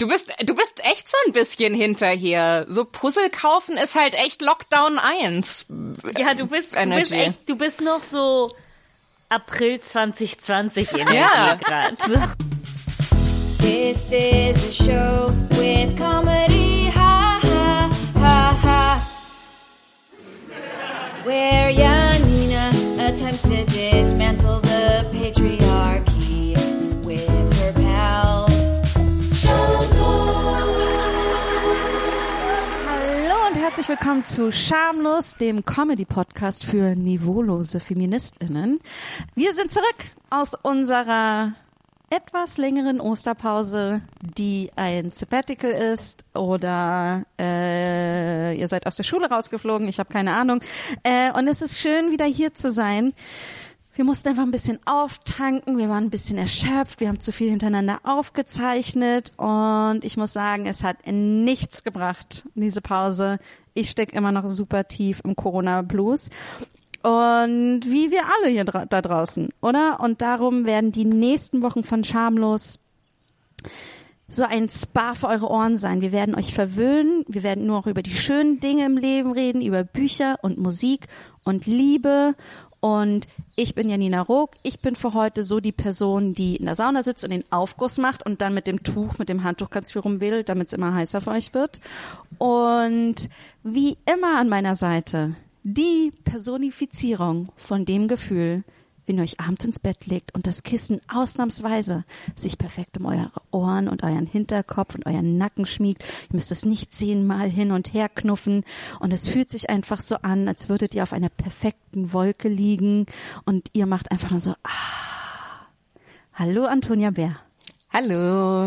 Du bist, du bist echt so ein bisschen hinterher. So Puzzle kaufen ist halt echt Lockdown 1. Ja, du bist, du bist echt, du bist noch so April 2020 Energie ja. gerade. This is a show with comedy, ha ha ha ha. Where Janina attempts to dismantle the patriarchy willkommen zu Schamlos, dem Comedy-Podcast für niveaulose FeministInnen. Wir sind zurück aus unserer etwas längeren Osterpause, die ein Sabbatical ist oder äh, ihr seid aus der Schule rausgeflogen, ich habe keine Ahnung. Äh, und es ist schön, wieder hier zu sein. Wir mussten einfach ein bisschen auftanken, wir waren ein bisschen erschöpft, wir haben zu viel hintereinander aufgezeichnet und ich muss sagen, es hat nichts gebracht, diese Pause. Ich stecke immer noch super tief im Corona-Blues und wie wir alle hier dra da draußen, oder? Und darum werden die nächsten Wochen von Schamlos so ein Spa für eure Ohren sein. Wir werden euch verwöhnen. Wir werden nur noch über die schönen Dinge im Leben reden, über Bücher und Musik und Liebe. Und ich bin Janina Rook. Ich bin für heute so die Person, die in der Sauna sitzt und den Aufguss macht und dann mit dem Tuch, mit dem Handtuch ganz viel rumwedelt, damit es immer heißer für euch wird. Und wie immer an meiner Seite die Personifizierung von dem Gefühl, wenn ihr euch abends ins Bett legt und das Kissen ausnahmsweise sich perfekt um eure Ohren und euren Hinterkopf und euren Nacken schmiegt. Ihr müsst es nicht zehnmal hin und her knuffen und es fühlt sich einfach so an, als würdet ihr auf einer perfekten Wolke liegen und ihr macht einfach nur so, ah. Hallo Antonia Bär. Hallo.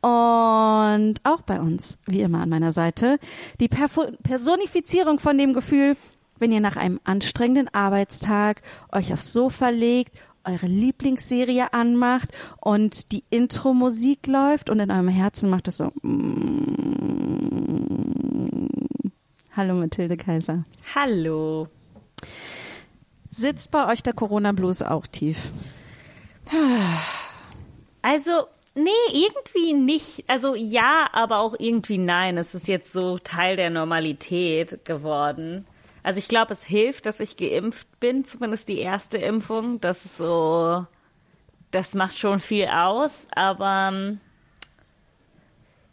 Und auch bei uns, wie immer an meiner Seite, die Personifizierung von dem Gefühl, wenn ihr nach einem anstrengenden Arbeitstag euch aufs Sofa legt, eure Lieblingsserie anmacht und die Intro-Musik läuft und in eurem Herzen macht es so. Mm. Hallo Mathilde Kaiser. Hallo. Sitzt bei euch der Corona-Blues auch tief? Also Nee, irgendwie nicht. Also ja, aber auch irgendwie nein. Es ist jetzt so Teil der Normalität geworden. Also ich glaube, es hilft, dass ich geimpft bin, zumindest die erste Impfung. Das ist so, das macht schon viel aus. Aber ähm,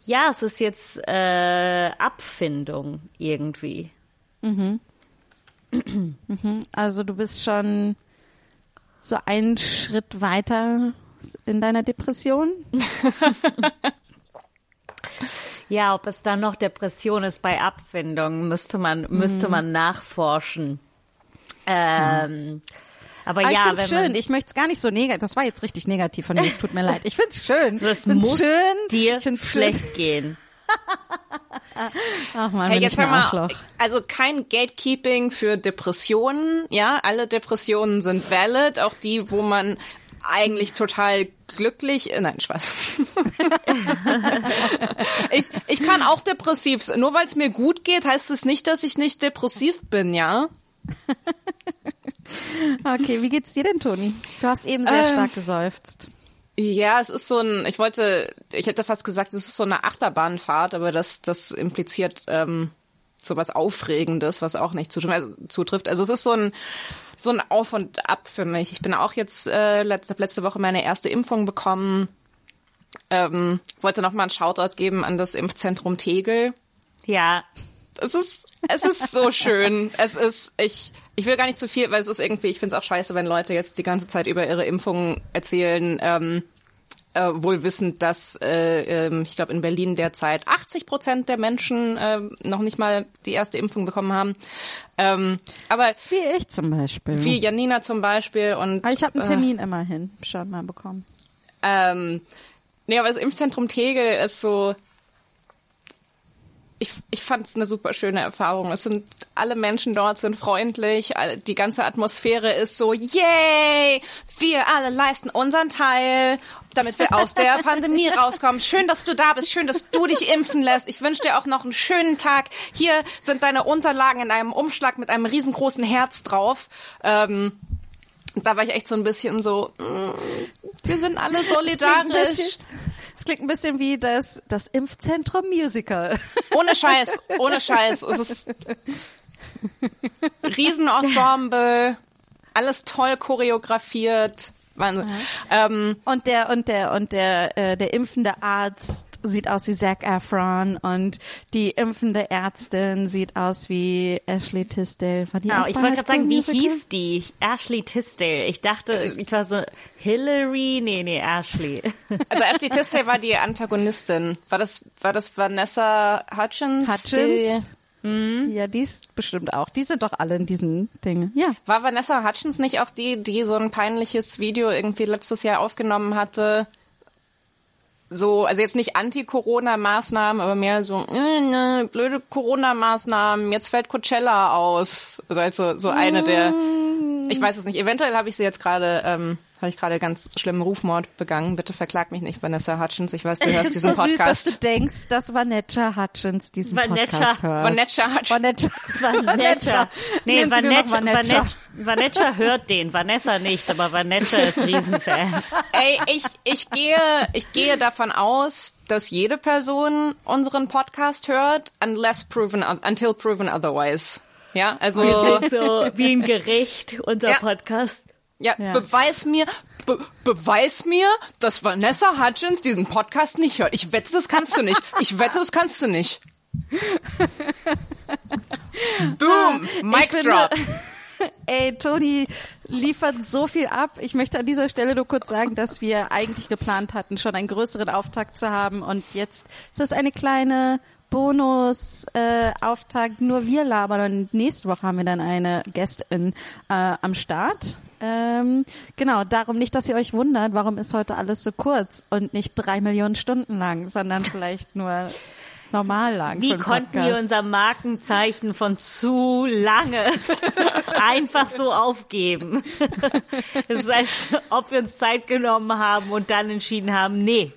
ja, es ist jetzt äh, Abfindung irgendwie. Mhm. mhm. Also du bist schon so einen Schritt weiter in deiner Depression? ja, ob es dann noch Depression ist bei Abfindung, müsste man, mhm. müsste man nachforschen. Ähm, aber, aber ja, ich finde schön. Ich möchte es gar nicht so negativ. Das war jetzt richtig negativ von mir. Es tut mir leid. Ich finde es schön. Es muss schön. dir schlecht schön. gehen. Ach man, hey, jetzt hör mal, also kein Gatekeeping für Depressionen, ja, alle Depressionen sind valid, auch die, wo man eigentlich total glücklich. Äh, nein, Spaß. ich, ich kann auch depressiv sein. Nur weil es mir gut geht, heißt es nicht, dass ich nicht depressiv bin, ja? okay, wie geht's dir denn, Toni? Du hast eben sehr ähm, stark geseufzt. Ja, es ist so ein, ich wollte, ich hätte fast gesagt, es ist so eine Achterbahnfahrt, aber das, das impliziert ähm, so was Aufregendes, was auch nicht zutrifft. Also, zutrifft. also es ist so ein so ein Auf und Ab für mich. Ich bin auch jetzt äh, letzte, letzte Woche meine erste Impfung bekommen. Ähm, wollte noch mal einen Shoutout geben an das Impfzentrum Tegel. Ja. Es ist, es ist so schön. Es ist, ich, ich will gar nicht zu viel, weil es ist irgendwie, ich finde es auch scheiße, wenn Leute jetzt die ganze Zeit über ihre Impfungen erzählen. Ähm, äh, wohl wissend, dass äh, äh, ich glaube in Berlin derzeit 80 Prozent der Menschen äh, noch nicht mal die erste Impfung bekommen haben. Ähm, aber wie ich zum Beispiel. Wie Janina zum Beispiel und. Aber ich habe einen äh, Termin äh, immerhin schon mal bekommen. Ähm, nee, aber das Impfzentrum Tegel ist so ich, ich fand es eine super schöne Erfahrung. Es sind alle Menschen dort sind freundlich, die ganze Atmosphäre ist so, yay, wir alle leisten unseren Teil, damit wir aus der Pandemie rauskommen. Schön, dass du da bist, schön, dass du dich impfen lässt. Ich wünsche dir auch noch einen schönen Tag. Hier sind deine Unterlagen in einem Umschlag mit einem riesengroßen Herz drauf. Ähm, da war ich echt so ein bisschen so, mm, wir sind alle solidarisch Es klingt ein bisschen wie das, das Impfzentrum Musical. Ohne Scheiß, ohne Scheiß. Es ist Riesenensemble, alles toll choreografiert. Wahnsinn. Ähm, Und der und der und der äh, der impfende Arzt sieht aus wie Zac Efron und die impfende Ärztin sieht aus wie Ashley Tisdale. War die Genau, auch ich wollte gerade sagen, wie hieß die? Ashley Tisdale. Ich dachte, ich war so Hillary, nee, nee, Ashley. also Ashley Tisdale war die Antagonistin. War das, war das Vanessa Hutchins? Hutchins. Ja, die ist bestimmt auch. Die sind doch alle in diesen Dingen. Ja. War Vanessa Hutchins nicht auch die, die so ein peinliches Video irgendwie letztes Jahr aufgenommen hatte? So, also jetzt nicht Anti-Corona-Maßnahmen, aber mehr so, äh, ne, blöde Corona-Maßnahmen, jetzt fällt Coachella aus. Also als so, so eine der, ich weiß es nicht, eventuell habe ich sie jetzt gerade, ähm, habe ich gerade ganz schlimmen Rufmord begangen. Bitte verklag mich nicht, Vanessa Hutchins. Ich weiß, du hörst diesen so süß, dass Podcast. du denkst, dass Vanessa Hutchins diesen Vanessa. Podcast hört. Vanessa Hutchins. Vanessa. Vanessa. Nee, Vanessa, Vanessa. Vanessa, Vanessa hört den, Vanessa nicht, aber Vanessa ist Riesenfan. Ey, ich, ich gehe, ich gehe davon aus, dass jede Person unseren Podcast hört, unless proven, until proven otherwise. Ja, also, Wir sind so wie ein Gericht, unser Ja. Podcast. Ja, Ja. beweis mir, be, beweis mir, dass Vanessa Hutchins diesen Podcast nicht hört. Ich wette, das kannst du nicht. Ich wette, das kannst du nicht. Boom, Mic finde- drop. Ey, Toni liefert so viel ab. Ich möchte an dieser Stelle nur kurz sagen, dass wir eigentlich geplant hatten, schon einen größeren Auftakt zu haben. Und jetzt ist das eine kleine Bonus-Auftakt. Nur wir labern. Und nächste Woche haben wir dann eine Gästin äh, am Start. Ähm, genau, darum nicht, dass ihr euch wundert, warum ist heute alles so kurz und nicht drei Millionen Stunden lang, sondern vielleicht nur normal lang. Wie konnten wir unser Markenzeichen von zu lange einfach so aufgeben? Es ist, als ob wir uns Zeit genommen haben und dann entschieden haben, nee.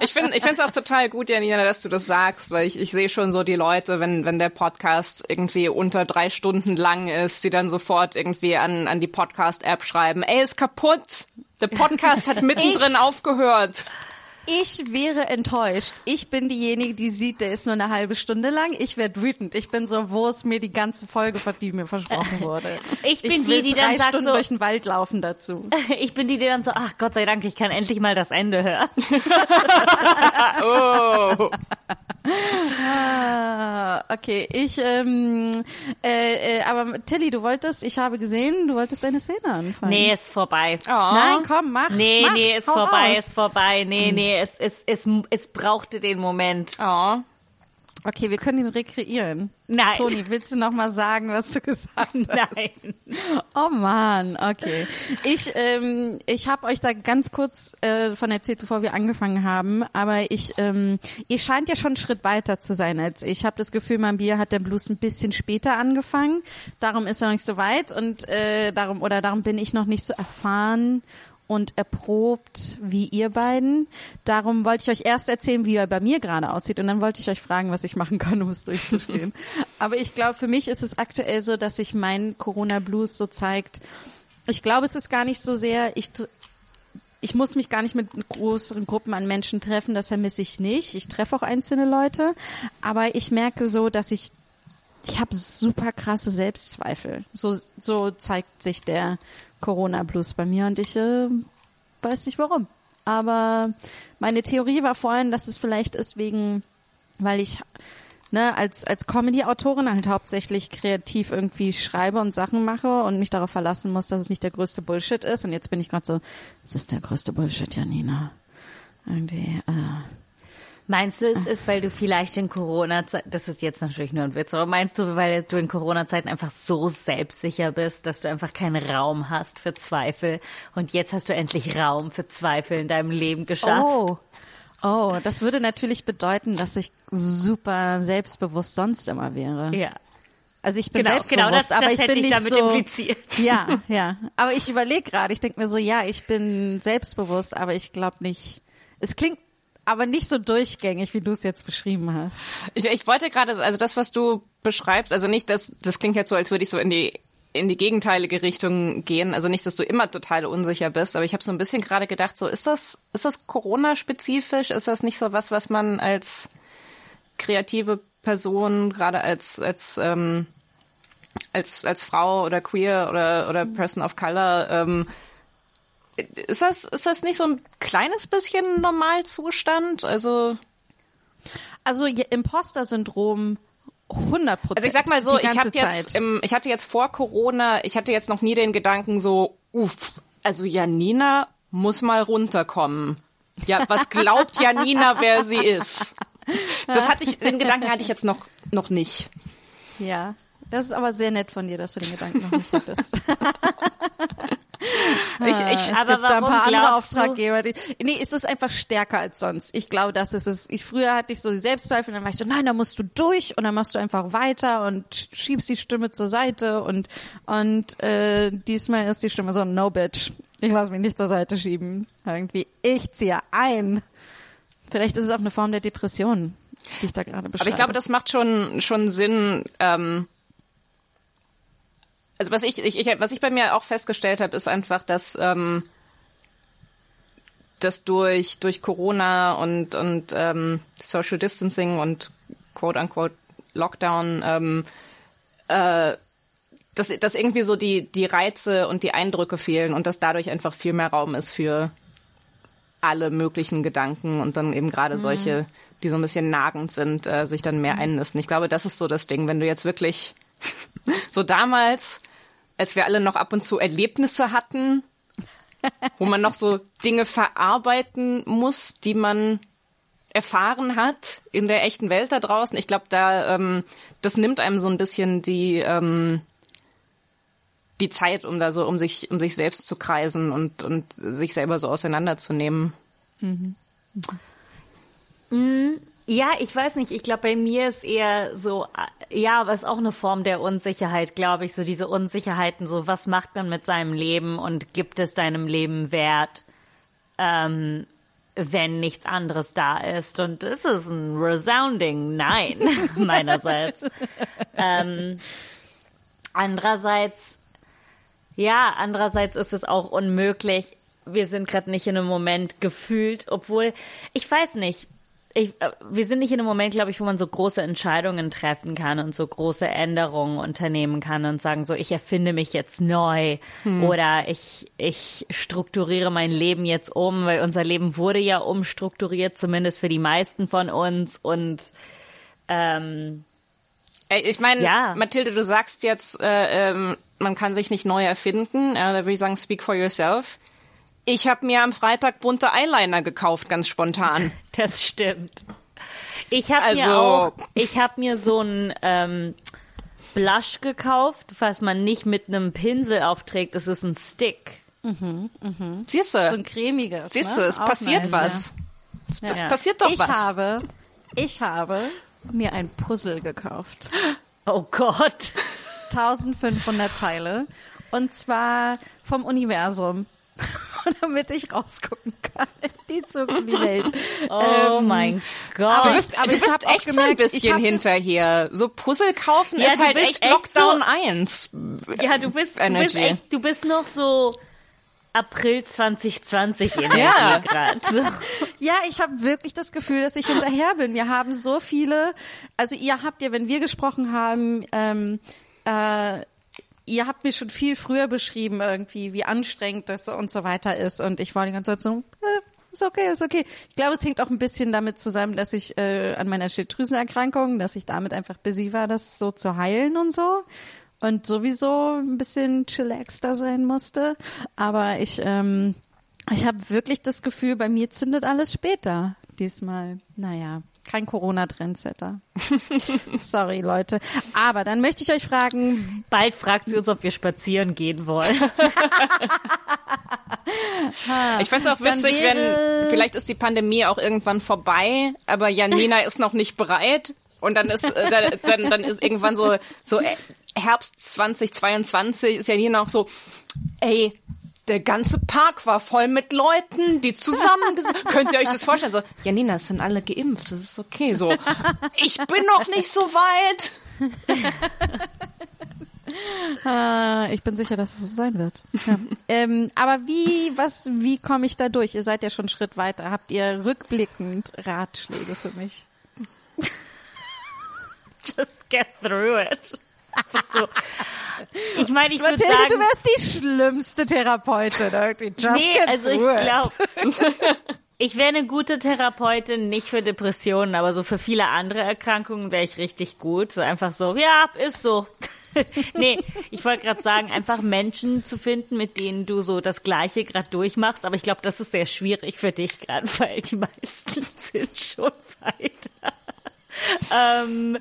Ich finde ich finde es auch total gut, Janina, dass du das sagst, weil ich, ich sehe schon so die Leute, wenn, wenn der Podcast irgendwie unter drei Stunden lang ist, die dann sofort irgendwie an, an die Podcast-App schreiben, ey, ist kaputt. Der Podcast hat mittendrin aufgehört. Ich wäre enttäuscht. Ich bin diejenige, die sieht, der ist nur eine halbe Stunde lang. Ich werde wütend. Ich bin so, wo ist mir die ganze Folge, die mir versprochen wurde? Ich bin ich will die, die dann drei sagt Stunden so- durch den Wald laufen dazu. Ich bin die, die dann so, ach Gott sei Dank, ich kann endlich mal das Ende hören. Oh. Ah, okay, ich, ähm, äh, äh, aber Tilly, du wolltest, ich habe gesehen, du wolltest eine Szene anfangen. Nee, ist vorbei. oh. Nein, komm, mach. Nee, mach, nee, ist vorbei, raus. ist vorbei. Nee, nee, es, es, es, es brauchte den Moment. Oh. Okay, wir können ihn rekreieren. Nein. Toni, willst du noch mal sagen, was du gesagt hast? Nein. Oh man, okay. Ich, ähm, ich habe euch da ganz kurz äh, von erzählt, bevor wir angefangen haben. Aber ich, ähm, ihr scheint ja schon einen Schritt weiter zu sein als ich. Ich habe das Gefühl, mein Bier hat der Blues ein bisschen später angefangen. Darum ist er noch nicht so weit und äh, darum oder darum bin ich noch nicht so erfahren und erprobt wie ihr beiden. Darum wollte ich euch erst erzählen, wie er bei mir gerade aussieht und dann wollte ich euch fragen, was ich machen kann, um es durchzustehen. Aber ich glaube, für mich ist es aktuell so, dass sich mein Corona-Blues so zeigt. Ich glaube, es ist gar nicht so sehr, ich ich muss mich gar nicht mit größeren Gruppen an Menschen treffen, das vermisse ich nicht. Ich treffe auch einzelne Leute, aber ich merke so, dass ich ich habe super krasse Selbstzweifel. So so zeigt sich der Corona Blues bei mir und ich äh, weiß nicht warum. Aber meine Theorie war vorhin, dass es vielleicht ist wegen, weil ich ne, als, als Comedy-Autorin halt hauptsächlich kreativ irgendwie schreibe und Sachen mache und mich darauf verlassen muss, dass es nicht der größte Bullshit ist. Und jetzt bin ich gerade so, es ist der größte Bullshit, Janina. Irgendwie, äh, Meinst du, es ist, weil du vielleicht in Corona-Zeiten, das ist jetzt natürlich nur ein Witz, aber meinst du, weil du in Corona-Zeiten einfach so selbstsicher bist, dass du einfach keinen Raum hast für Zweifel und jetzt hast du endlich Raum für Zweifel in deinem Leben geschafft? Oh. Oh, das würde natürlich bedeuten, dass ich super selbstbewusst sonst immer wäre. Ja. Also ich bin Genau, selbstbewusst, genau, das- aber das ich hätte bin ich nicht so. impliziert. Ja, ja. Aber ich überlege gerade. Ich denke mir so, ja, ich bin selbstbewusst, aber ich glaube nicht. Es klingt aber nicht so durchgängig, wie du es jetzt beschrieben hast. Ich, ich wollte gerade, also das, was du beschreibst, also nicht, das, das klingt jetzt so, als würde ich so in die in die gegenteilige Richtung gehen. Also nicht, dass du immer total unsicher bist, aber ich habe so ein bisschen gerade gedacht, so ist das, ist das Corona-spezifisch? Ist das nicht so was, was man als kreative Person, gerade als, als, ähm, als, als Frau oder queer oder, oder Person of Color, ähm, ist das, ist das nicht so ein kleines bisschen Normalzustand? Also, Also Imposter-Syndrom 100 Prozent. also ich sag mal so, ich habe jetzt, im, ich hatte jetzt vor Corona, ich hatte jetzt noch nie den Gedanken so, uff, also Janina muss mal runterkommen. Ja, was glaubt Janina, wer sie ist? Das hatte ich, den Gedanken hatte ich jetzt noch, noch nicht. Ja, das ist aber sehr nett von dir, dass du den Gedanken noch nicht hattest. Ich, ich, es Aber gibt da ein paar andere Auftraggeber. Die, nee, es ist einfach stärker als sonst. Ich glaube, das ist es. Ich früher hatte ich so die Selbstzweifel, dann war ich so, nein, da musst du durch und dann machst du einfach weiter und sch- schiebst die Stimme zur Seite und und äh, diesmal ist die Stimme so, no bitch, ich lass mich nicht zur Seite schieben. Irgendwie, ich ziehe ein. Vielleicht ist es auch eine Form der Depression, die ich da gerade beschreibe. Aber ich glaube, das macht schon, schon Sinn. Ähm, also was ich, ich, ich, was ich bei mir auch festgestellt habe, ist einfach, dass, ähm, dass durch, durch Corona und, und ähm, Social Distancing und quote unquote Lockdown ähm, äh, dass, dass irgendwie so die, die Reize und die Eindrücke fehlen und dass dadurch einfach viel mehr Raum ist für alle möglichen Gedanken und dann eben gerade solche, die so ein bisschen nagend sind, äh, sich dann mehr einnisten. Ich glaube, das ist so das Ding, wenn du jetzt wirklich so damals, als wir alle noch ab und zu Erlebnisse hatten, wo man noch so Dinge verarbeiten muss, die man erfahren hat in der echten Welt da draußen. Ich glaube, da ähm, das nimmt einem so ein bisschen die ähm, die Zeit, um da so um sich um sich selbst zu kreisen und und sich selber so auseinanderzunehmen. Ja, ich weiß nicht. Ich glaube, bei mir ist eher so, äh, ja, aber ist auch eine Form der Unsicherheit, glaube ich. So diese Unsicherheiten, so was macht man mit seinem Leben und gibt es deinem Leben Wert, ähm, wenn nichts anderes da ist? Und es ist ein resounding Nein meinerseits. ähm, andererseits, ja, andererseits ist es auch unmöglich. Wir sind gerade nicht in einem Moment gefühlt, obwohl, ich weiß nicht, ich, äh, wir sind nicht in einem Moment, glaube ich, wo man so große Entscheidungen treffen kann und so große Änderungen unternehmen kann und sagen so, ich erfinde mich jetzt neu oder ich, ich strukturiere mein Leben jetzt um, weil unser Leben wurde ja umstrukturiert, zumindest für die meisten von uns und ähm, ich meine, Ja. Mathilde, du sagst jetzt, äh, ähm, man kann sich nicht neu erfinden. Äh, da würde ich sagen, speak for yourself. Ich habe mir am Freitag bunte Eyeliner gekauft, ganz spontan. Das stimmt. Ich habe Also- mir auch, ich habe mir so ein ähm, Blush gekauft, was man nicht mit einem Pinsel aufträgt. Es ist ein Stick. Siehst so du, ein cremiges. siehst du, ne? es Auch passiert nice, was. Es es Ja. passiert doch ich was. habe, ich habe mir ein Puzzle gekauft. Oh Gott. 1500 Teile. Und zwar vom Universum. Damit ich rausgucken kann in die Zukunft, die Welt. Oh Ähm, mein Gott. aber Du bist, aber du ich bist echt so ein gemerkt, bisschen hinterher. So Puzzle kaufen Ja, ist halt echt Lockdown so- 1. ja, du bist, du bist Energy. echt, du bist noch so April 2020 Energie Ja. gerade. Ja, ich habe wirklich das Gefühl, dass ich hinterher bin. Wir haben so viele, also ihr habt ja, wenn wir gesprochen haben, ähm, äh, ihr habt mir schon viel früher beschrieben irgendwie, wie anstrengend das und so weiter ist. Und ich war die ganze Zeit so, äh, ist okay, ist okay. Ich glaube, es hängt auch ein bisschen damit zusammen, dass ich äh, an meiner Schilddrüsenerkrankung, dass ich damit einfach busy war, das so zu heilen und so. Und sowieso ein bisschen chillaxter sein musste. Aber ich, ähm, ich habe wirklich das Gefühl, bei mir zündet alles später diesmal. Naja, kein Corona-Trendsetter. Sorry, Leute. Aber dann möchte ich euch fragen, Bald fragt sie uns, ob wir spazieren gehen wollen. Ich find's auch Dann witzig, wenn vielleicht ist die Pandemie auch irgendwann vorbei, aber Janina ist noch nicht bereit und dann ist äh, dann, dann, dann ist irgendwann so so äh, Herbst 2022 ist Janina auch so, ey, der ganze Park war voll mit Leuten, die zusammen könnt ihr euch das vorstellen so Janina, es sind alle geimpft, das ist okay so. Ich bin noch nicht so weit. Ah, ich bin sicher, dass es so sein wird. Ja. ähm, aber wie, was, wie komme ich da durch? Ihr seid ja schon einen Schritt weiter. Habt ihr rückblickend Ratschläge für mich? Just get through it. So. Ich meine, ich würde sagen, du wärst die schlimmste Therapeutin irgendwie. Just nee, also ich glaube, ich wäre eine gute Therapeutin, nicht für Depressionen, aber so für viele andere Erkrankungen wäre ich richtig gut. So einfach so, ja, ist so. nee, ich wollte gerade sagen, einfach Menschen zu finden, mit denen du so das Gleiche gerade durchmachst. Aber ich glaube, das ist sehr schwierig für dich gerade, weil die meisten sind schon weiter. ähm,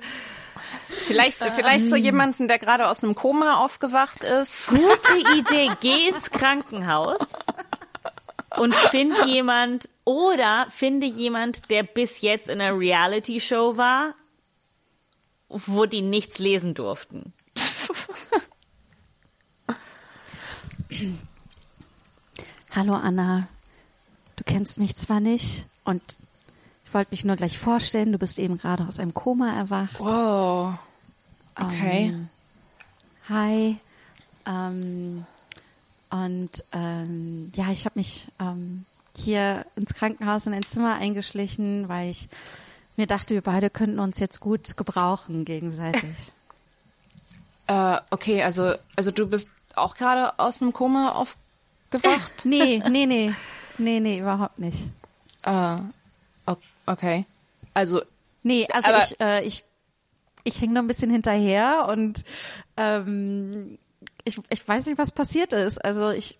Vielleicht, vielleicht so jemanden, der gerade aus einem Koma aufgewacht ist. gute Idee. Geh ins Krankenhaus und find jemand oder finde jemand, der bis jetzt in einer Reality-Show war, wo die nichts lesen durften. Hallo Anna, du kennst mich zwar nicht und wollte mich nur gleich vorstellen, du bist eben gerade aus einem Koma erwacht. Oh. Okay. Ähm, hi. Ähm, und ähm, ja, ich habe mich ähm, hier ins Krankenhaus in ein Zimmer eingeschlichen, weil ich mir dachte, wir beide könnten uns jetzt gut gebrauchen gegenseitig. Äh, okay, also, also du bist auch gerade aus dem Koma aufgewacht? nee, nee, nee. Nee, nee, überhaupt nicht. o- okay. Also, Nee, also Aber- ich, äh, ich, ich hänge noch ein bisschen hinterher und ähm, ich, ich weiß nicht, was passiert ist. Also ich,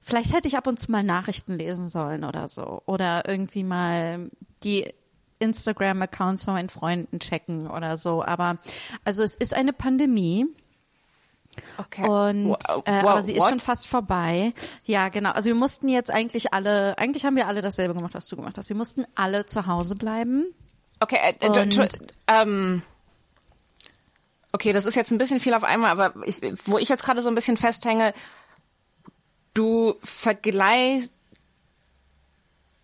vielleicht hätte ich ab und zu mal Nachrichten lesen sollen oder so. Oder irgendwie mal die Instagram-Accounts von meinen Freunden checken oder so. Aber also es ist eine Pandemie. Okay. Und Wow, äh, wow, aber sie ist what? schon fast vorbei. Ja, genau. Also wir mussten jetzt eigentlich alle, eigentlich haben wir alle dasselbe gemacht, was du gemacht hast. Wir mussten alle zu Hause bleiben. Okay, äh, äh, Und- ähm, okay, das ist jetzt ein bisschen viel auf einmal, aber ich, wo ich jetzt gerade so ein bisschen festhänge, du vergleichst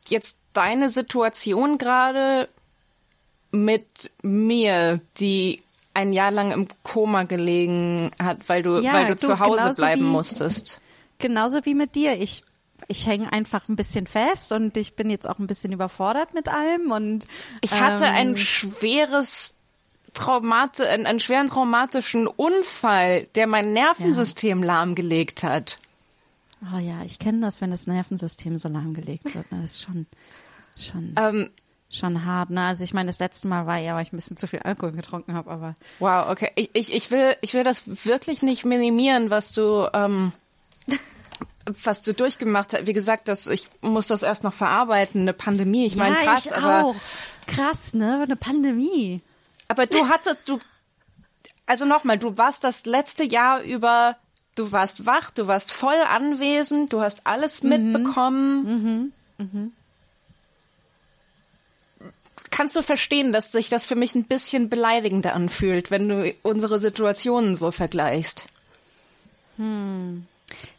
jetzt deine Situation gerade mit mir, die ein Jahr lang im Koma gelegen hat, weil du, Ja, weil du, du, zu Hause bleiben wie- musstest. Genauso wie mit dir. Ich, ich hänge einfach ein bisschen fest und ich bin jetzt auch ein bisschen überfordert mit allem und Ich hatte ähm, ein schweres Traumate, einen, einen schweren traumatischen Unfall, der mein Nervensystem lahmgelegt hat. Oh ja, ich kenne das, wenn das Nervensystem so lahmgelegt wird. ne? Das ist schon, schon, Ähm, schon hart. Ne? Also ich meine, das letzte Mal war ja, weil ich ein bisschen zu viel Alkohol getrunken habe, aber wow, okay. Ich, ich, ich will, ich will das wirklich nicht minimieren, was du, ähm, was du durchgemacht hast. Wie gesagt, das, ich muss das erst noch verarbeiten, eine Pandemie. Ich meine, ja, krass, ich aber, auch. Krass, ne? Eine Pandemie. aber du hattest, du, also nochmal, du warst das letzte Jahr über, du warst wach, du warst voll anwesend, du hast alles mitbekommen. Kannst du verstehen, dass sich das für mich ein bisschen beleidigender anfühlt, wenn du unsere Situationen so vergleichst?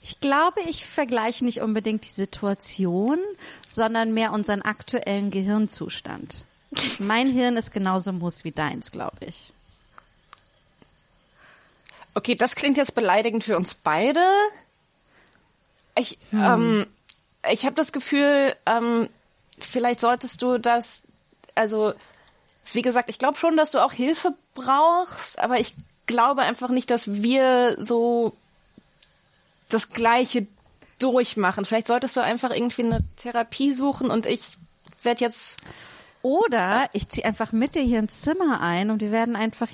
Ich glaube, ich vergleiche nicht unbedingt die Situation, sondern mehr unseren aktuellen Gehirnzustand. Mein Hirn ist genauso muss wie deins, glaube ich. Okay, das klingt jetzt beleidigend für uns beide. Ich, ähm, ich habe das Gefühl, ähm, vielleicht solltest du das, also wie gesagt, ich glaube schon, dass du auch Hilfe brauchst, aber ich glaube einfach nicht, dass wir so das Gleiche durchmachen. Vielleicht solltest du einfach irgendwie eine Therapie suchen und ich werde jetzt Oder ich ziehe einfach mit dir hier ins Zimmer ein und wir werden einfach,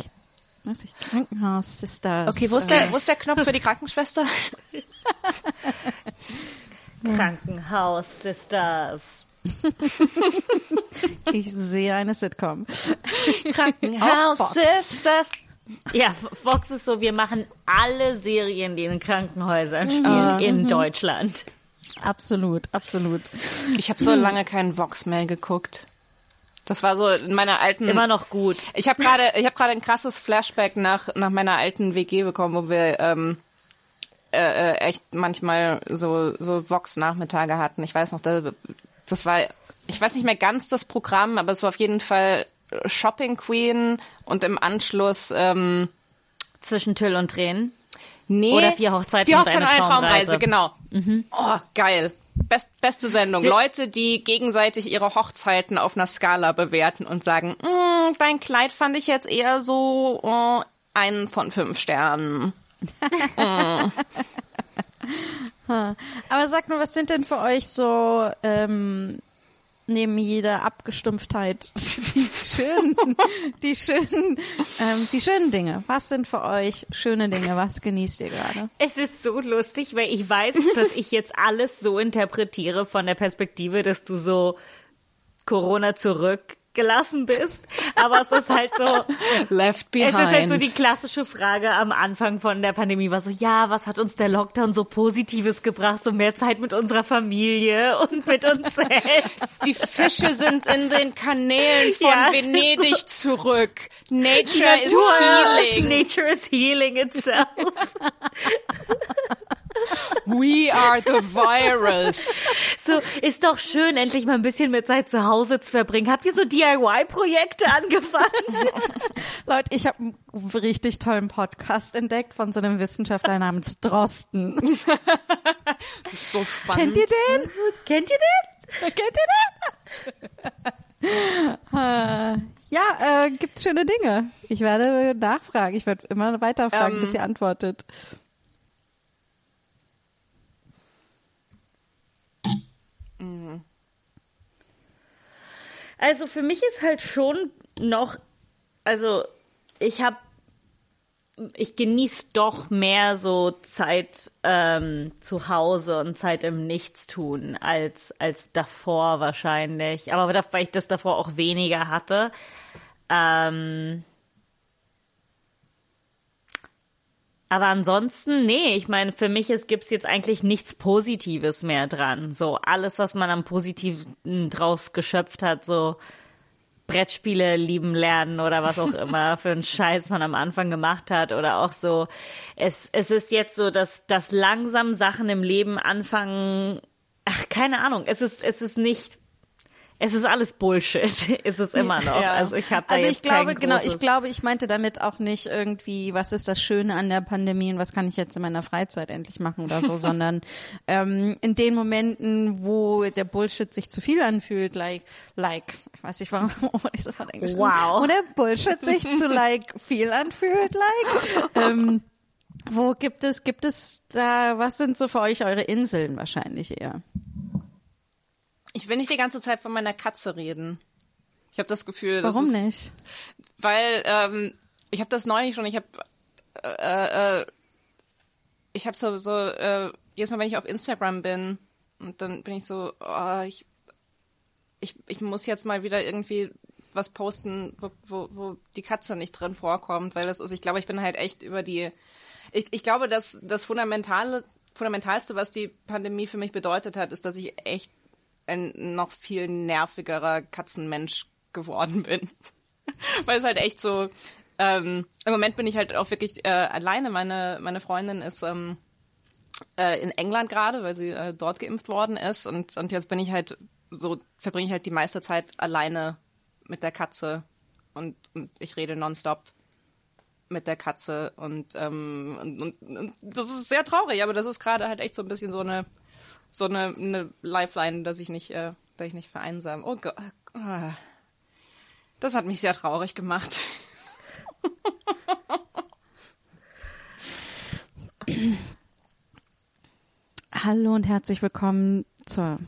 weiß ich, Krankenhaus, Sisters. Okay, wo ist der, wo ist der Knopf für die Krankenschwester? Krankenhaus Sisters. Ich sehe eine Sitcom. Krankenhaus Fox. Sister. Ja, Fox ist so, wir machen alle Serien, die in Krankenhäusern spielen in Deutschland. Absolut, absolut. Ich habe so lange keinen Vox mehr geguckt. Das war so in meiner alten. Immer noch gut. Ich habe gerade, ich habe gerade ein krasses Flashback nach nach meiner alten WG bekommen, wo wir ähm, äh, äh, echt manchmal so so Vox Nachmittage hatten. Ich weiß noch, das, das war, ich weiß nicht mehr ganz das Programm, aber es war auf jeden Fall Shopping Queen und im Anschluss ähm, zwischen Tüll und Tränen. Nee. Oder vier Hochzeiten vier Hochzeiten und eine Traumreise. Traumreise. genau. Oh, geil. Best, beste Sendung. Leute, die gegenseitig ihre Hochzeiten auf einer Skala bewerten und sagen, "Mm, dein Kleid fand ich jetzt eher so oh, einen von fünf Sternen. Aber sag nur, was sind denn für euch so ähm, neben jeder Abgestumpftheit die schönen, die schönen, ähm, die schönen Dinge? Was sind für euch schöne Dinge? Was genießt ihr gerade? Es ist so lustig, weil ich weiß, dass ich jetzt alles so interpretiere von der Perspektive, dass du so Corona zurückgelassen bist. Aber es ist halt so, Left es ist halt so behind. die klassische Frage am Anfang von der Pandemie war so, ja, was hat uns der Lockdown so Positives gebracht? So mehr Zeit mit unserer Familie und mit uns selbst. Die Fische sind in den Kanälen von Ja, Venedig zurück. Nature is healing. Nature is healing itself. We are the virus. So, ist doch schön, endlich mal ein bisschen mehr Zeit zu Hause zu verbringen. Habt ihr so DIY-Projekte angefangen? Leute, ich habe einen richtig tollen Podcast entdeckt von so einem Wissenschaftler namens Drosten. So spannend. Kennt ihr den? Kennt ihr den? Kennt ihr den? Äh, ja, äh, gibt's schöne Dinge. Ich werde nachfragen. Ich werde immer weiter fragen, Ähm, bis ihr antwortet. Also für mich ist halt schon noch, also ich habe, ich genieße doch mehr so Zeit ähm, zu Hause und Zeit im Nichtstun als als davor wahrscheinlich. Aber weil ich das davor auch weniger hatte. Ähm, aber ansonsten, nee, ich meine, für mich ist, gibt's jetzt eigentlich nichts Positives mehr dran. So, alles, was man am Positiven draus geschöpft hat, so Brettspiele lieben lernen oder was auch immer für einen Scheiß man am Anfang gemacht hat oder auch so. Es, es ist jetzt so, dass, dass langsam Sachen im Leben anfangen, ach, keine Ahnung, es ist, es ist nicht, es ist alles Bullshit, ist es immer noch. Ja. Also ich habe Also ich glaube, genau, ich glaube, ich meinte damit auch nicht irgendwie, was ist das Schöne an der Pandemie und was kann ich jetzt in meiner Freizeit endlich machen oder so, sondern ähm, in den Momenten, wo der Bullshit sich zu viel anfühlt, like, like, ich weiß nicht, warum ich so von Englisch Wow. wo der Bullshit sich zu like viel anfühlt, like, ähm, wo gibt es, gibt es da, was sind so für euch eure Inseln wahrscheinlich eher? Ich will nicht die ganze Zeit von meiner Katze reden. Ich habe das Gefühl, Warum das ist, nicht? Weil ähm, ich habe das neulich schon. Ich habe äh, äh, ich habe so so äh, jedes Mal, wenn ich auf Instagram bin und dann bin ich so, oh, ich ich ich muss jetzt mal wieder irgendwie was posten, wo, wo, wo die Katze nicht drin vorkommt, weil das ist, ich glaube, ich bin halt echt über die, ich, ich glaube, dass das fundamentale, fundamentalste, was die Pandemie für mich bedeutet hat, ist, dass ich echt ein noch viel nervigerer Katzenmensch geworden bin. Weil es halt echt so, ähm, im Moment bin ich halt auch wirklich äh, alleine. Meine, meine Freundin ist ähm, äh, in England gerade, weil sie äh, dort geimpft worden ist und, und jetzt bin ich halt so, verbringe ich halt die meiste Zeit alleine mit der Katze und, und ich rede nonstop mit der Katze und, ähm, und, und, und das ist sehr traurig, aber das ist gerade halt echt so ein bisschen so eine so eine, eine Lifeline, dass ich nicht, äh, dass ich nicht vereinsam. Oh Gott, ah. das hat mich sehr traurig gemacht. Hallo und herzlich willkommen zur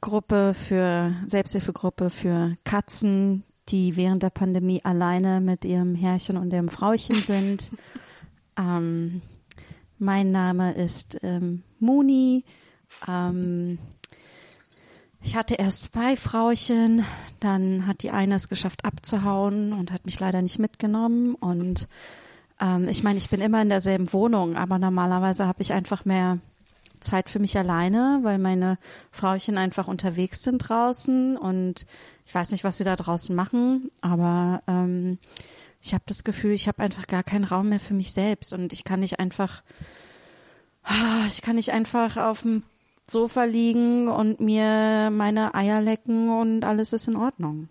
Gruppe für Selbsthilfegruppe für Katzen, die während der Pandemie alleine mit ihrem Herrchen und ihrem Frauchen sind. ähm, mein Name ist ähm, Muni. Ähm, ich hatte erst zwei Frauchen, dann hat die eine es geschafft abzuhauen und hat mich leider nicht mitgenommen. Und ähm, ich meine, ich bin immer in derselben Wohnung, aber normalerweise habe ich einfach mehr Zeit für mich alleine, weil meine Frauchen einfach unterwegs sind draußen und ich weiß nicht, was sie da draußen machen, aber ähm, ich habe das Gefühl, ich habe einfach gar keinen Raum mehr für mich selbst und ich kann nicht einfach, ah, ich kann nicht einfach auf dem Sofa liegen und mir meine Eier lecken und alles ist in Ordnung.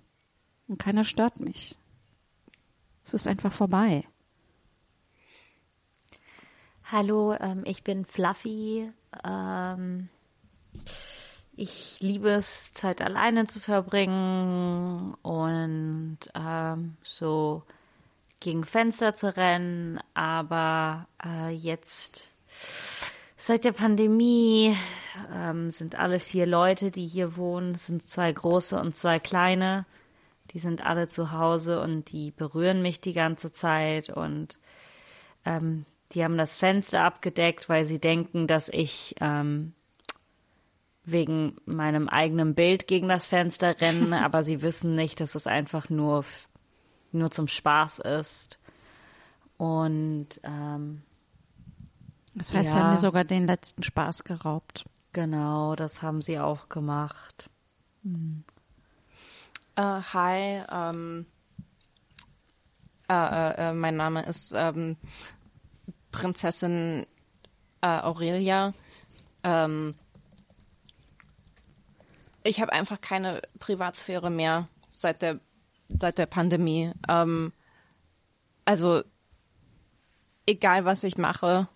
Und keiner stört mich. Es ist einfach vorbei. Hallo, ähm, ich bin Fluffy. Ähm, ich liebe es, Zeit alleine zu verbringen und ähm, so gegen Fenster zu rennen. Aber äh, jetzt seit der Pandemie ähm, sind alle vier Leute, die hier wohnen, sind zwei große und zwei kleine. Die sind alle zu Hause und die berühren mich die ganze Zeit und ähm, die haben das Fenster abgedeckt, weil sie denken, dass ich ähm, wegen meinem eigenen Bild gegen das Fenster renne, aber sie wissen nicht, dass es einfach nur, nur zum Spaß ist. Und ähm, Das heißt, sie Ja. haben dir sogar den letzten Spaß geraubt. genau, das haben sie auch gemacht. Äh, hi, ähm, äh, äh, äh, mein Name ist ähm, Prinzessin äh, Aurelia. Ähm, ich habe einfach keine Privatsphäre mehr seit der seit der Pandemie. Ähm, also egal was ich mache,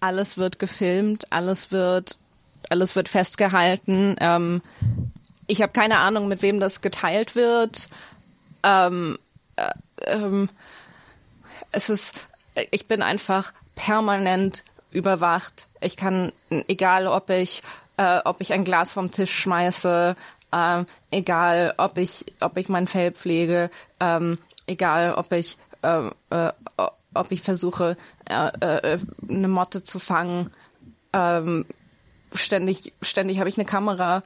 alles wird gefilmt, alles wird alles wird festgehalten. Ähm, ich habe keine Ahnung, mit wem das geteilt wird. Ähm, äh, ähm, es ist, ich bin einfach permanent überwacht. Ich kann, egal ob ich, äh, ob ich ein Glas vom Tisch schmeiße, ähm, egal ob ich, ob ich mein Fell pflege, ähm, egal ob ich, ähm, äh, ob ich versuche, äh, äh, eine Motte zu fangen. Ähm, ständig, ständig habe ich eine Kamera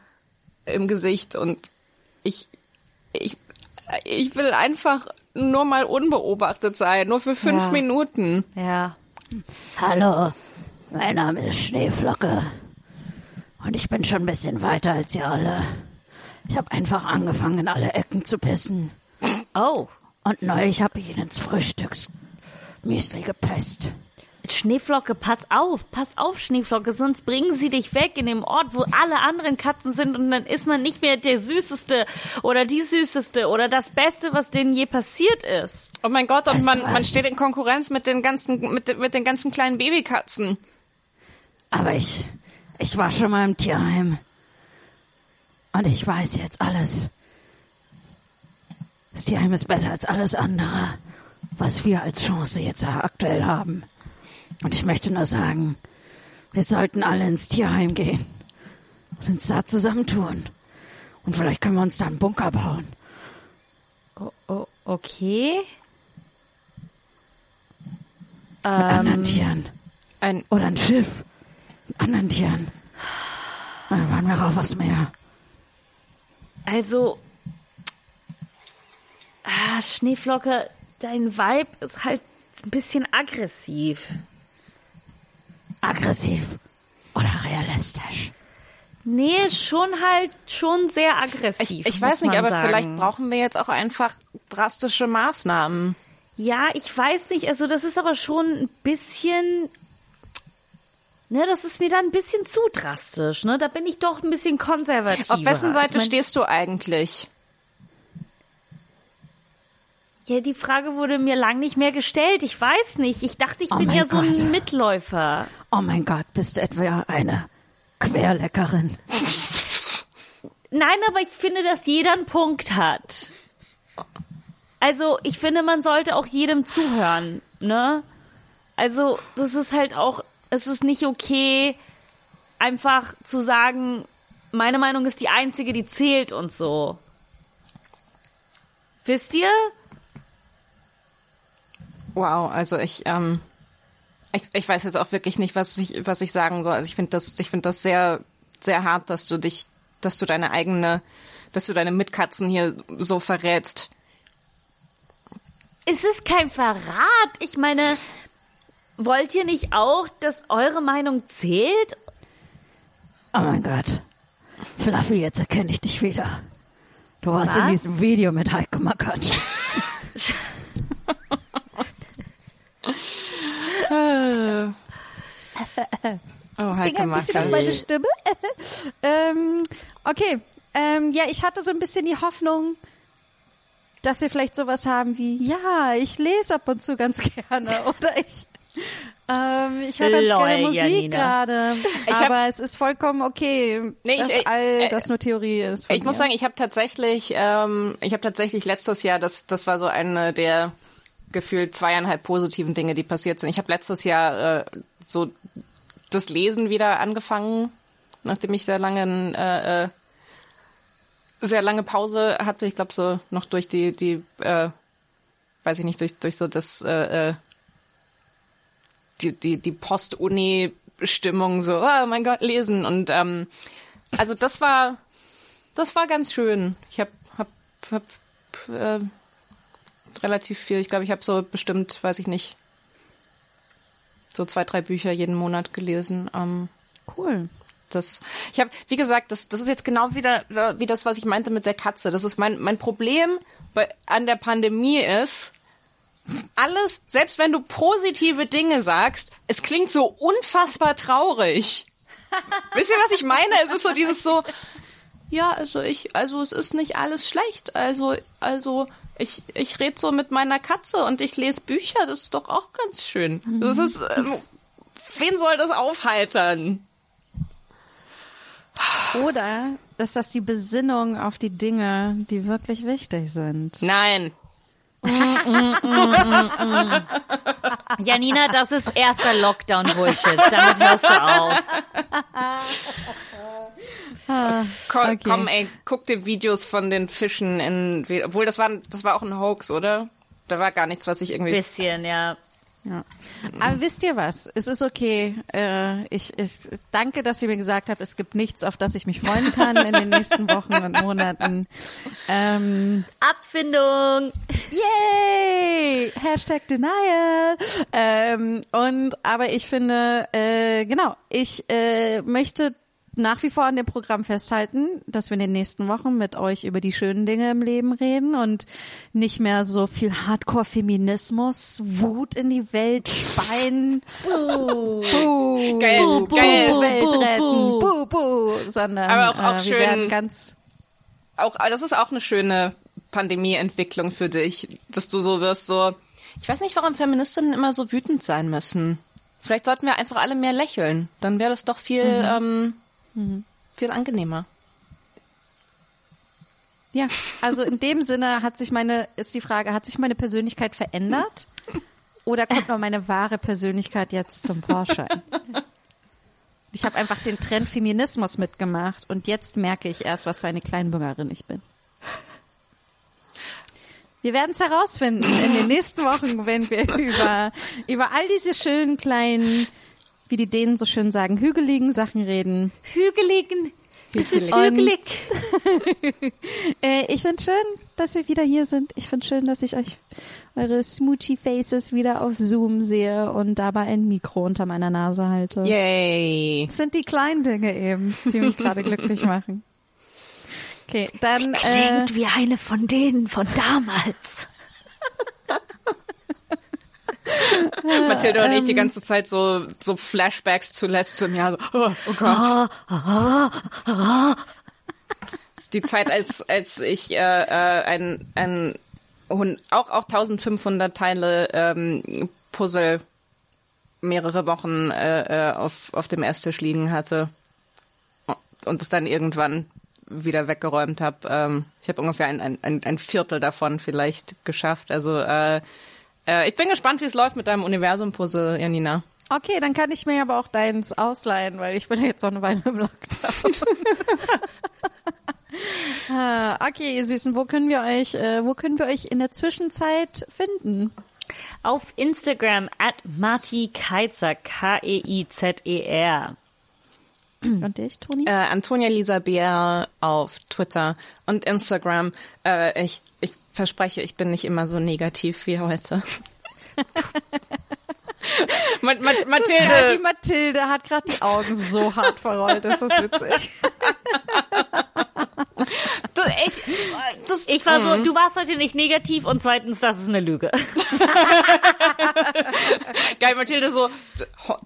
im Gesicht und ich, ich, ich will einfach nur mal unbeobachtet sein, nur für fünf Ja. Minuten. Ja. Hallo, mein Name ist Schneeflocke. Und ich bin schon ein bisschen weiter als ihr alle. Ich habe einfach angefangen, in alle Ecken zu pissen. Oh, Und neulich habe ich ihn ins Frühstücksmüsli gepisst. Schneeflocke, pass auf, pass auf, Schneeflocke, sonst bringen sie dich weg in dem Ort, wo alle anderen Katzen sind und dann ist man nicht mehr der Süßeste oder die Süßeste oder das Beste, was denen je passiert ist. Oh mein Gott, und Weißt man, man steht in Konkurrenz mit den ganzen, mit, mit den ganzen kleinen Babykatzen. Aber ich, ich war schon mal im Tierheim. Und ich weiß jetzt alles. Das Tierheim ist besser als alles andere, was wir als Chance jetzt aktuell haben. Und ich möchte nur sagen, wir sollten alle ins Tierheim gehen und uns da zusammentun. Und vielleicht können wir uns da einen Bunker bauen. Oh, oh, okay. Mit anderen Tieren. Ein, Oder ein Schiff. Mit anderen Tieren. Dann waren wir auf was mehr. Also, ah, Schneeflocke, dein Vibe ist halt ein bisschen aggressiv. Aggressiv. Oder realistisch. Nee, schon halt, schon sehr aggressiv. ich, ich muss weiß nicht, man aber sagen. vielleicht brauchen wir jetzt auch einfach drastische Maßnahmen. Ja, ich weiß nicht, also das ist aber schon ein bisschen. Ne, das ist mir dann ein bisschen zu drastisch, ne? Da bin ich doch ein bisschen konservativ. Auf wessen Seite ich mein, stehst du eigentlich? Ja, die Frage wurde mir lang nicht mehr gestellt. Ich weiß nicht. Ich dachte, ich Oh bin ja so Gott. ein Mitläufer. Oh mein Gott, bist du etwa eine Querleckerin? Nein, aber ich finde, dass jeder einen Punkt hat. Also, ich finde, man sollte auch jedem zuhören, ne? Also, das ist halt auch, es ist nicht okay, einfach zu sagen, meine Meinung ist die einzige, die zählt und so. Wisst ihr? Wow, also ich, ähm, ich, ich weiß jetzt auch wirklich nicht, was ich, was ich sagen soll. Also ich finde das, ich finde das sehr, sehr hart, dass du dich, dass du deine eigene, dass du deine Mitkatzen hier so verrätst. Es ist kein Verrat. Ich meine, wollt ihr nicht auch, dass eure Meinung zählt? Oh mein Gott. Fluffy, jetzt erkenne ich dich wieder. Du warst in Was? diesem Video mit Heiko Makatsch. Oh, ging ein bisschen auf meine Stimme. ähm, okay, ähm, ja, ich hatte so ein bisschen die Hoffnung, dass wir vielleicht sowas haben wie, ja, ich lese ab und zu ganz gerne oder ich, Ähm, ich höre ganz Lol, gerne Musik gerade. hab- Aber es ist vollkommen okay, Nee, ich- dass äh, all äh, das nur Theorie ist. von Ich muss mir. sagen, ich habe tatsächlich, ähm, ich habe tatsächlich letztes Jahr, das, das war so eine der gefühlt zweieinhalb positiven Dinge, die passiert sind. Ich habe letztes Jahr äh, so das Lesen wieder angefangen, nachdem ich sehr lange äh, äh, sehr lange Pause hatte. Ich glaube so noch durch die die äh, weiß ich nicht durch durch so das äh, die die die Post-Uni Stimmung so oh mein Gott lesen und ähm, also das war das war ganz schön. Ich habe hab, hab, äh, relativ viel. Ich glaube, ich habe so bestimmt, weiß ich nicht, so zwei, drei Bücher jeden Monat gelesen. Ähm, Cool. das, ich habe, wie gesagt, das, das ist jetzt genau wieder wie das, was ich meinte mit der Katze. Das ist mein mein Problem bei, an der Pandemie ist. Alles, selbst wenn du positive Dinge sagst, es klingt so unfassbar traurig. Wisst ihr, was ich meine? Es ist so dieses so, ja, also ich, also es ist nicht alles schlecht. Also, also ich, ich rede so mit meiner Katze und ich lese Bücher. Das ist doch auch ganz schön. Das ist, ähm, wen soll das aufheitern? Oder ist das die Besinnung auf die Dinge, die wirklich wichtig sind? Nein. Janina, das ist erster Lockdown-Bullshit. Damit hörst du auf. Komm, Okay. komm, ey, guck dir Videos von den Fischen in, obwohl das war, das war auch ein Hoax, oder? Da war gar nichts, was ich irgendwie. Bisschen, ja. Ja. Aber wisst ihr was? Es ist okay. Äh, ich, ich danke, dass ihr mir gesagt habt, es gibt nichts, auf das ich mich freuen kann in den nächsten Wochen und Monaten. Ähm, Abfindung. Yay! Hashtag Denial. Ähm, und aber ich finde, äh, genau, ich äh, möchte nach wie vor an dem Programm festhalten, dass wir in den nächsten Wochen mit euch über die schönen Dinge im Leben reden und nicht mehr so viel Hardcore-Feminismus, Wut in die Welt speien. Buh. Geil, Buh, buh, geil. Welt Buh, retten. buh. Buh, buh. Sondern Aber auch- auch äh, wir schön- werden ganz Auch, das ist auch eine schöne Pandemieentwicklung für dich, dass du so wirst, so, ich weiß nicht, warum Feministinnen immer so wütend sein müssen. Vielleicht sollten wir einfach alle mehr lächeln. Dann wäre das doch viel, ähm, viel angenehmer. Ja, also in dem Sinne hat sich meine, ist die Frage, hat sich meine Persönlichkeit verändert? Oder kommt noch meine wahre Persönlichkeit jetzt zum Vorschein? Ich habe einfach den Trend Feminismus mitgemacht und jetzt merke ich erst, was für eine Kleinbürgerin ich bin. Wir werden es herausfinden in den nächsten Wochen, wenn wir über, über all diese schönen kleinen, wie die Dänen so schön sagen, hügeligen Sachen reden. Hügeligen. Es ist Hügelig. Äh, ich finde schön, dass wir wieder hier sind. Ich finde schön, dass ich euch eure Smoochy Faces wieder auf Zoom sehe und dabei ein Mikro unter meiner Nase halte. Yay. Das sind die kleinen Dinge eben, die mich gerade glücklich machen. Okay, dann äh, Klingt wie eine von denen von damals. Mathilda und ich ähm, die ganze Zeit so, so Flashbacks zu letztem Jahr. So, oh, oh Gott. Das ist die Zeit, als, als ich äh, äh, ein, ein auch, auch 1500 Teile ähm, Puzzle mehrere Wochen äh, äh, auf, auf dem Esstisch liegen hatte und es dann irgendwann wieder weggeräumt habe. Ähm, ich habe ungefähr ein, ein, ein ein Viertel davon vielleicht geschafft. Also äh, äh, ich bin gespannt, wie es läuft mit deinem Universum-Puzzle, Janina. okay, dann kann ich mir aber auch deins ausleihen, weil ich bin ja jetzt auch eine Weile im Lockdown. Ah, okay, ihr Süßen, wo können wir euch, äh, wo können wir euch in der Zwischenzeit finden? Auf Instagram at Marti Keizer, K-E-I-Z-E-R. Und dich, Toni? Äh, Antonia Lisa Bier auf Twitter und Instagram. Äh, ich, ich verspreche, ich bin nicht immer so negativ wie heute. Ma Ma Die Mathilde, Mathilde hat gerade die Augen so hart verrollt, das ist witzig. das, ich, das, Ich war so, du warst heute nicht negativ und zweitens, das ist eine Lüge. Geil, Mathilde, so,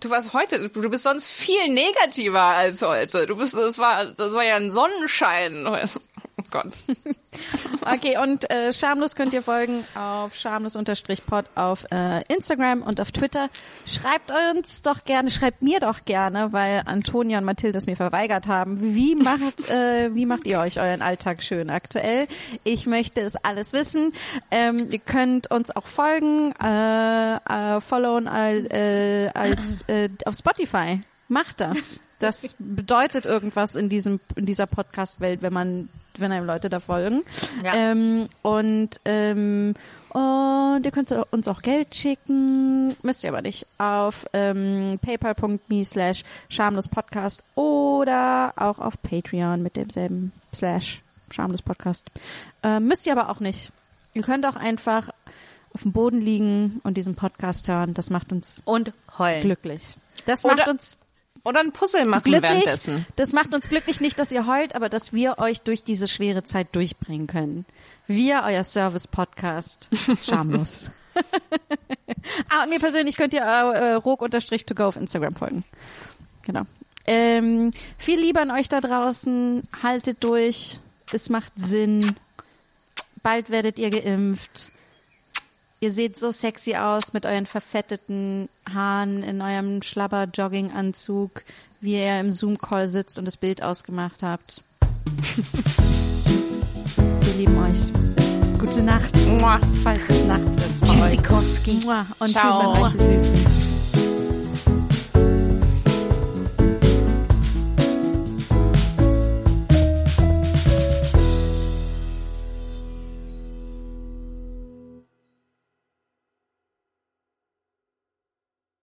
du warst heute, du bist sonst viel negativer als heute. Du bist, das war, das war ja ein Sonnenschein. Oh Gott. Okay, und äh, Schamlos könnt ihr folgen auf schamlos-pod auf äh, Instagram und auf Twitter. Schreibt uns doch gerne, schreibt mir doch gerne, weil Antonia und Mathilde es mir verweigert haben. Wie macht, äh, wie macht ihr euch euren Alltag schön aktuell? Ich möchte es alles wissen. Ähm, ihr könnt uns auch folgen, äh, äh, followen als, äh, als äh, auf Spotify. Macht das. Das bedeutet irgendwas in diesem in dieser Podcast-Welt, wenn man wenn einem Leute da folgen. Ja. Ähm, und ähm, und ihr könnt uns auch Geld schicken, müsst ihr aber nicht, auf ähm, paypal.me slash schamlospodcast oder auch auf Patreon mit demselben slash schamlospodcast. Ähm, müsst ihr aber auch nicht. Ihr könnt auch einfach auf dem Boden liegen und diesen Podcast hören. Das macht uns Und heulen. glücklich. Das macht Oder- uns Oder ein Puzzle machen glücklich. währenddessen. Das macht uns glücklich nicht, dass ihr heult, aber dass wir euch durch diese schwere Zeit durchbringen können. Wir, euer Service-Podcast. Schamlos. ah, und mir persönlich könnt ihr äh, rog-to-go auf Instagram folgen. Genau. Ähm, viel Liebe an euch da draußen. Haltet durch. Es macht Sinn. Bald werdet ihr geimpft. Ihr seht so sexy aus mit euren verfetteten Haaren in eurem Schlabber-Jogging-Anzug, wie ihr im Zoom-Call sitzt und das Bild ausgemacht habt. Wir lieben euch. Gute Nacht, Mua. falls es Nacht ist. Tschüssikowski. Und Ciao. tschüss an euch, Süßen.